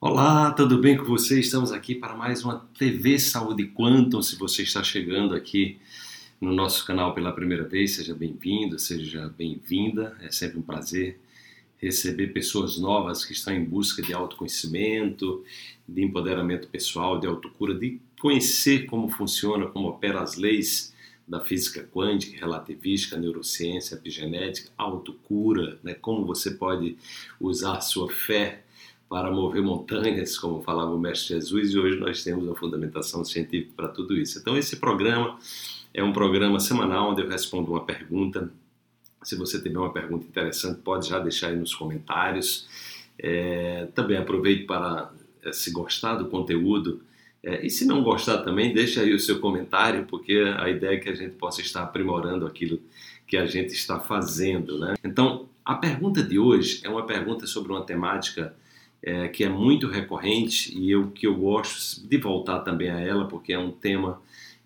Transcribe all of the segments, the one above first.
Olá, tudo bem com você? Estamos aqui para mais uma TV Saúde Quantum. Se você está chegando aqui no nosso canal pela primeira vez, seja bem-vindo, seja bem-vinda. É sempre um prazer receber pessoas novas que estão em busca de autoconhecimento, de empoderamento pessoal, de autocura, de conhecer como funciona, como opera as leis da física quântica, relativística, neurociência, epigenética, autocura, né? como você pode usar sua fé para mover montanhas, como falava o Mestre Jesus, e hoje nós temos a fundamentação científica para tudo isso. Então, esse programa é um programa semanal onde eu respondo uma pergunta. Se você tiver uma pergunta interessante, pode já deixar aí nos comentários. É, também aproveite para, é, se gostar do conteúdo, é, e se não gostar também, deixa aí o seu comentário, porque a ideia é que a gente possa estar aprimorando aquilo que a gente está fazendo. Né? Então, a pergunta de hoje é uma pergunta sobre uma temática é, que é muito recorrente e eu que eu gosto de voltar também a ela porque é um tema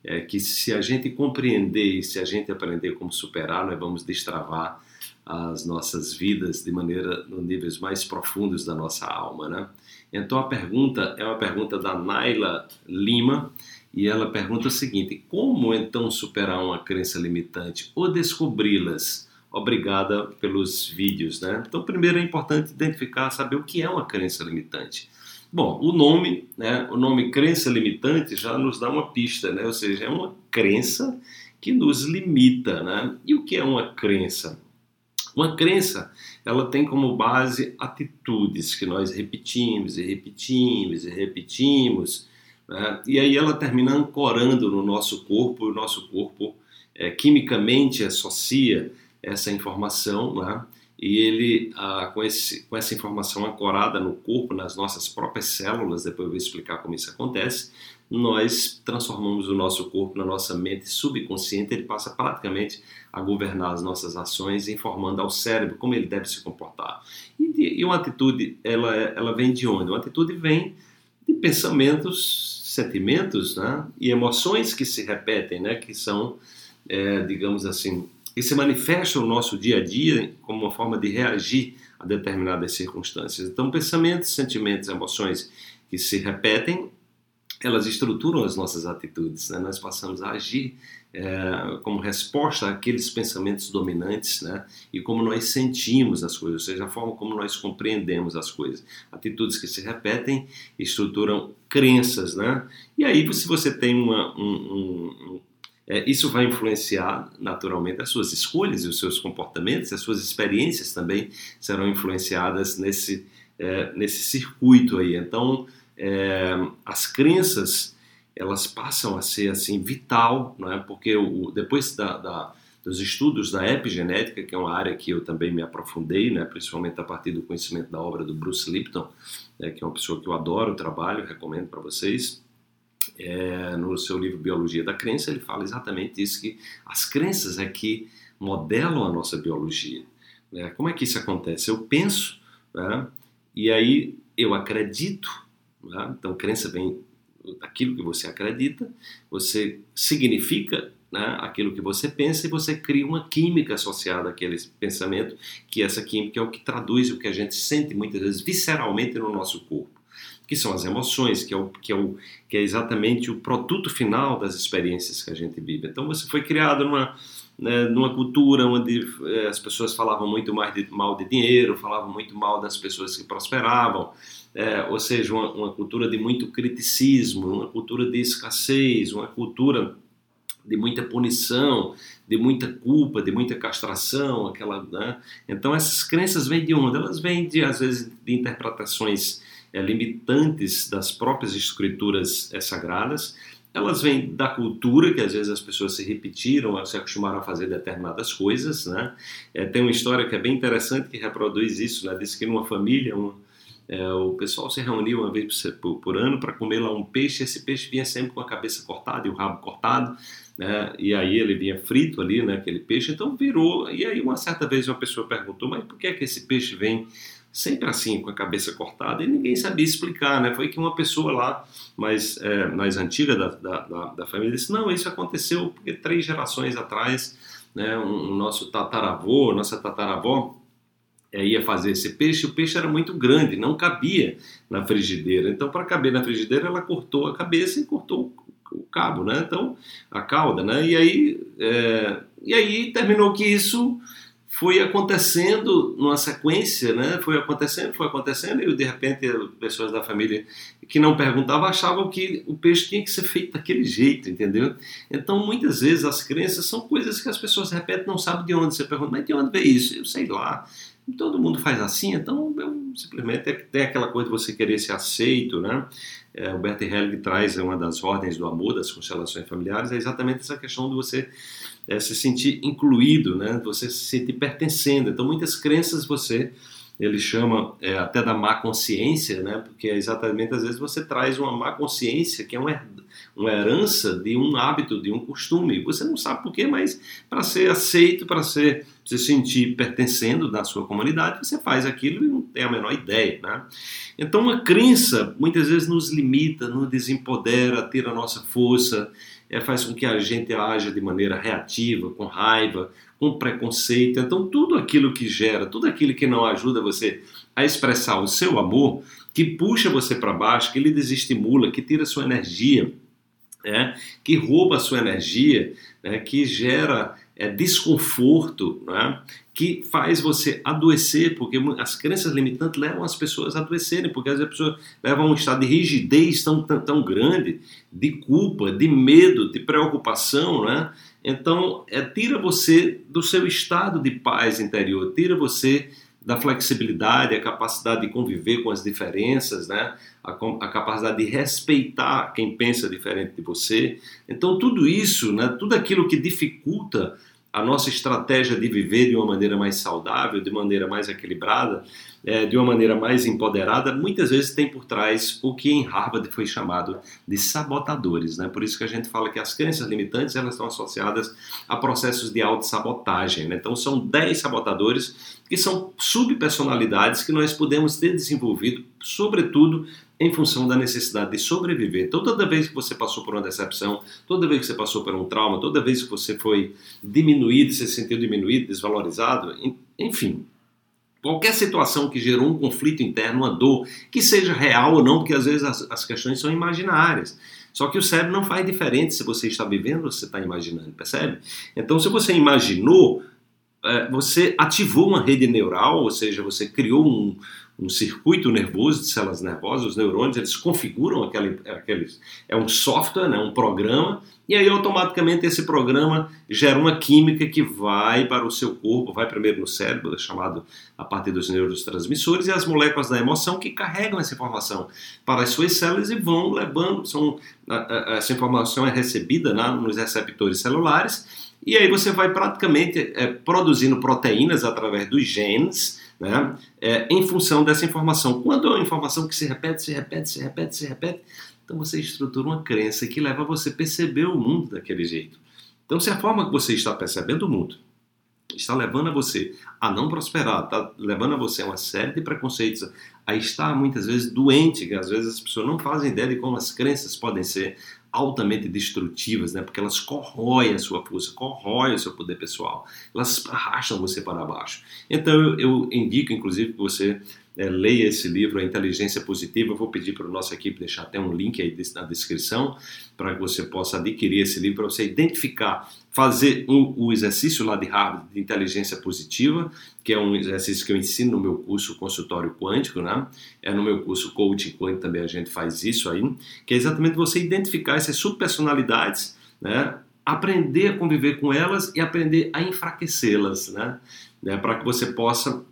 é, que se a gente compreender e se a gente aprender como superar, nós vamos destravar as nossas vidas de maneira nos níveis mais profundos da nossa alma, né? Então a pergunta é uma pergunta da Naila Lima e ela pergunta o seguinte: como então superar uma crença limitante ou descobri-las? Obrigada pelos vídeos, né? Então, primeiro é importante identificar, saber o que é uma crença limitante. Bom, o nome, né? O nome crença limitante já nos dá uma pista, né? Ou seja, é uma crença que nos limita, né? E o que é uma crença? Uma crença, ela tem como base atitudes que nós repetimos e repetimos e repetimos, né? e aí ela termina ancorando no nosso corpo, o nosso corpo é, quimicamente associa essa informação, né? e ele, ah, com, esse, com essa informação ancorada no corpo, nas nossas próprias células, depois eu vou explicar como isso acontece, nós transformamos o nosso corpo na nossa mente subconsciente, ele passa praticamente a governar as nossas ações, informando ao cérebro como ele deve se comportar. E, e uma atitude, ela, ela vem de onde? Uma atitude vem de pensamentos, sentimentos né? e emoções que se repetem, né? que são, é, digamos assim, e se manifesta no nosso dia a dia como uma forma de reagir a determinadas circunstâncias. Então, pensamentos, sentimentos, emoções que se repetem, elas estruturam as nossas atitudes. Né? Nós passamos a agir é, como resposta àqueles pensamentos dominantes né? e como nós sentimos as coisas, ou seja, a forma como nós compreendemos as coisas. Atitudes que se repetem estruturam crenças. Né? E aí, se você tem uma, um, um, é, isso vai influenciar naturalmente as suas escolhas e os seus comportamentos, as suas experiências também serão influenciadas nesse, é, nesse circuito aí. Então, é, as crenças elas passam a ser assim vital, não é? Porque o, depois da, da, dos estudos da epigenética, que é uma área que eu também me aprofundei, né? Principalmente a partir do conhecimento da obra do Bruce Lipton, né? que é uma pessoa que eu adoro o trabalho, recomendo para vocês é, no seu livro Biologia da Crença, ele fala exatamente isso, que as crenças é que modelam a nossa biologia. Né? Como é que isso acontece? Eu penso, né? e aí eu acredito, né? então crença vem daquilo que você acredita, você significa né, aquilo que você pensa e você cria uma química associada àquele pensamento, que essa química é o que traduz o que a gente sente muitas vezes visceralmente no nosso corpo que são as emoções, que é, o, que, é o, que é exatamente o produto final das experiências que a gente vive. Então você foi criado numa, né, numa cultura onde eh, as pessoas falavam muito mais de, mal de dinheiro, falavam muito mal das pessoas que prosperavam, é, ou seja, uma, uma cultura de muito criticismo, uma cultura de escassez, uma cultura de muita punição, de muita culpa, de muita castração, aquela, né? Então essas crenças vêm de onde? Elas vêm de às vezes de interpretações limitantes das próprias escrituras é, sagradas. Elas vêm da cultura, que às vezes as pessoas se repetiram, se acostumaram a fazer determinadas coisas. Né? É, tem uma história que é bem interessante que reproduz isso. Né? Diz que numa família, um, é, o pessoal se reunia uma vez por, por ano para comer lá um peixe. Esse peixe vinha sempre com a cabeça cortada e o rabo cortado. Né? E aí ele vinha frito ali, né, aquele peixe. Então virou. E aí uma certa vez uma pessoa perguntou: mas por que é que esse peixe vem sempre assim, com a cabeça cortada, e ninguém sabia explicar, né? Foi que uma pessoa lá, mais, é, mais antiga da, da, da, família, disse: Não, isso aconteceu porque três gerações atrás, né, um, um nosso tataravô, nossa tataravó, é, ia fazer esse peixe, o peixe era muito grande, não cabia na frigideira. Então, para caber na frigideira, ela cortou a cabeça e cortou o cabo, né? Então, a cauda, né? E aí, é, e aí terminou que isso foi acontecendo numa sequência, né? Foi acontecendo, foi acontecendo e de repente pessoas da família que não perguntavam achavam que o peixe tinha que ser feito daquele jeito, entendeu? Então muitas vezes as crenças são coisas que as pessoas repetem, não sabem de onde. Você pergunta, mas de onde veio isso? Eu sei lá. Todo mundo faz assim, então eu, simplesmente é, tem aquela coisa de você querer ser aceito, né? É, o Bert Helling traz uma das ordens do amor, das constelações familiares, é exatamente essa questão de você é, se sentir incluído, né? Você se sentir pertencendo. Então, muitas crenças você ele chama é, até da má consciência, né? Porque é exatamente às vezes você traz uma má consciência que é uma, uma herança de um hábito, de um costume. Você não sabe por quê, mas para ser aceito, para ser se sentir pertencendo da sua comunidade, você faz aquilo e não tem a menor ideia, né? Então, uma crença muitas vezes nos limita, nos desempodera, tira a nossa força, é, faz com que a gente haja de maneira reativa, com raiva, com preconceito. Então, tudo aquilo que gera, tudo aquilo que não ajuda você a expressar o seu amor, que puxa você para baixo, que lhe desestimula, que tira sua energia, é, que rouba a sua energia, é, que gera é, desconforto, né? que faz você adoecer, porque as crenças limitantes levam as pessoas a adoecerem, porque as pessoas levam a um estado de rigidez tão, tão, tão grande, de culpa, de medo, de preocupação, né? Então, é, tira você do seu estado de paz interior, tira você da flexibilidade, a capacidade de conviver com as diferenças, né? a, a, capacidade de respeitar quem pensa diferente de você. Então, tudo isso, né? tudo aquilo que dificulta a nossa estratégia de viver de uma maneira mais saudável, de maneira mais equilibrada, é, de uma maneira mais empoderada, muitas vezes tem por trás o que em Harvard foi chamado de sabotadores. Né? Por isso que a gente fala que as crenças limitantes elas estão associadas a processos de autossabotagem. Né? Então são 10 sabotadores que são subpersonalidades que nós podemos ter desenvolvido, sobretudo em função da necessidade de sobreviver. Então, toda vez que você passou por uma decepção, toda vez que você passou por um trauma, toda vez que você foi diminuído, se sentiu diminuído, desvalorizado, enfim, qualquer situação que gerou um conflito interno, uma dor, que seja real ou não, porque às vezes as, as questões são imaginárias. Só que o cérebro não faz diferente se você está vivendo ou se está imaginando, percebe? Então, se você imaginou, é, você ativou uma rede neural, ou seja, você criou um, um circuito nervoso de células nervosas, os neurônios, eles configuram aquele, aqueles, é um software, né, um programa, e aí automaticamente esse programa gera uma química que vai para o seu corpo, vai primeiro no cérebro, chamado a partir dos neurotransmissores, e as moléculas da emoção que carregam essa informação para as suas células e vão levando, são, essa informação é recebida né, nos receptores celulares, e aí você vai praticamente é, produzindo proteínas através dos genes, né, é, em função dessa informação. Quando é uma informação que se repete, se repete, se repete, se repete, então você estrutura uma crença que leva você a perceber o mundo daquele jeito. Então, se a forma que você está percebendo o mundo está levando a você a não prosperar, está levando a você a uma série de preconceitos, a estar muitas vezes doente, que às vezes as pessoas não fazem ideia de como as crenças podem ser altamente destrutivas, né? porque elas corroem a sua força, corroem o seu poder pessoal, elas arrastam você para baixo. Então eu, eu indico, inclusive, que você é, leia esse livro, A Inteligência Positiva. Eu vou pedir para a nossa equipe deixar até um link aí na descrição para que você possa adquirir esse livro, para você identificar, fazer o, o, exercício lá de Harvard de inteligência positiva, que é um exercício que eu ensino no meu curso Consultório Quântico, né? É no meu curso Coaching Quântico também a gente faz isso aí, que é exatamente você identificar essas subpersonalidades, né? Aprender a conviver com elas e aprender a enfraquecê-las, né? né? Para que você possa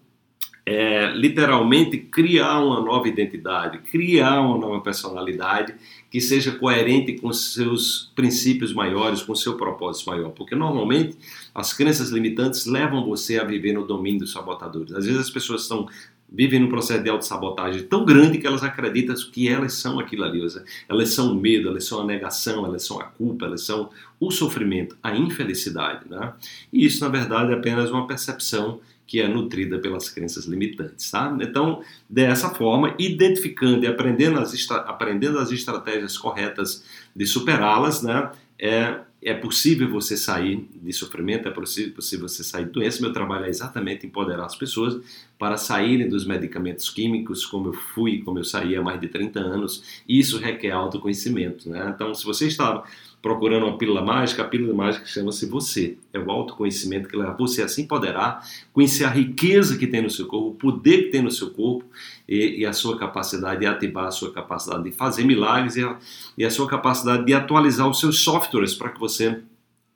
é, literalmente criar uma nova identidade, criar uma nova personalidade que seja coerente com seus princípios maiores, com seu propósito maior. Porque normalmente as crenças limitantes levam você a viver no domínio dos sabotadores. Às vezes as pessoas estão vivem num processo de autossabotagem tão grande que elas acreditam que elas são aquilo ali. Elas são o medo, elas são a negação, elas são a culpa, elas são o sofrimento, a infelicidade. Né? E isso, na verdade, é apenas uma percepção que é nutrida pelas crenças limitantes. Tá? Então, dessa forma, identificando e aprendendo as, aprendendo as estratégias corretas de superá-las, né, é, é possível você sair de sofrimento, é possível, possível você sair de doença. Meu trabalho é exatamente empoderar as pessoas para saírem dos medicamentos químicos, como eu fui, como eu saí há mais de 30 anos. Isso requer autoconhecimento. Né? Então, se você está procurando uma pílula mágica, a pílula mágica chama-se você. É o autoconhecimento que leva você a se empoderar, conhecer a riqueza que tem no seu corpo, o poder que tem no seu corpo e, e a sua capacidade de ativar a sua capacidade de fazer milagres e a, e a sua capacidade de atualizar os seus softwares para que você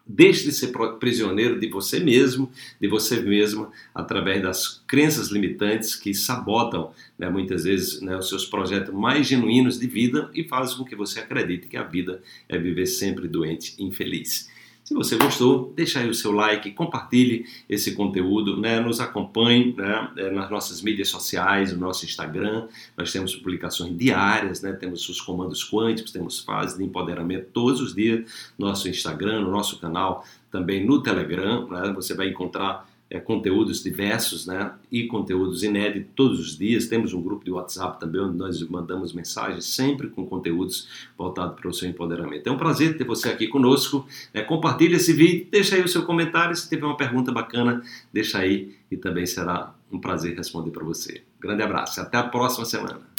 Deixe de ser prisioneiro de você mesmo, de você mesma, através das crenças limitantes que sabotam né, muitas vezes né, os seus projetos mais genuínos de vida e fazem com que você acredite que a vida é viver sempre doente e infeliz. Se você gostou, deixa aí o seu like, compartilhe esse conteúdo, né? nos acompanhe né? É, nas nossas mídias sociais, no nosso Instagram. Nós temos publicações diárias, né? temos os comandos quânticos, temos fases de empoderamento todos os dias no nosso Instagram, no nosso canal, também no Telegram. Né? Você vai encontrar é, conteúdos diversos né, e conteúdos inéditos todos os dias. Temos um grupo de WhatsApp também onde nós mandamos mensagens sempre com conteúdos voltados para o seu empoderamento. É um prazer ter você aqui conosco. É, compartilhe esse vídeo, deixa aí o seu comentário. Se tiver uma pergunta bacana, deixa aí e também será um prazer responder para você. Grande abraço, até a próxima semana.